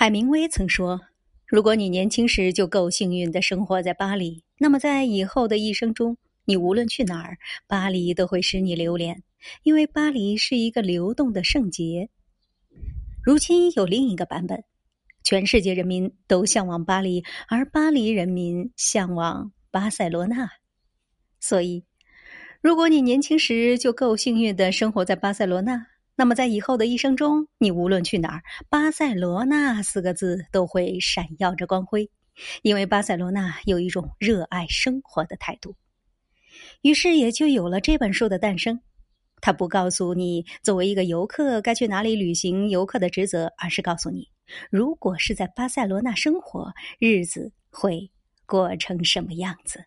海明威曾说：“如果你年轻时就够幸运的生活在巴黎，那么在以后的一生中，你无论去哪儿，巴黎都会使你留恋，因为巴黎是一个流动的圣洁。”如今有另一个版本，全世界人民都向往巴黎，而巴黎人民向往巴塞罗那。所以，如果你年轻时就够幸运的生活在巴塞罗那。那么，在以后的一生中，你无论去哪儿，“巴塞罗那”四个字都会闪耀着光辉，因为巴塞罗那有一种热爱生活的态度。于是，也就有了这本书的诞生。它不告诉你作为一个游客该去哪里旅行游客的职责，而是告诉你，如果是在巴塞罗那生活，日子会过成什么样子。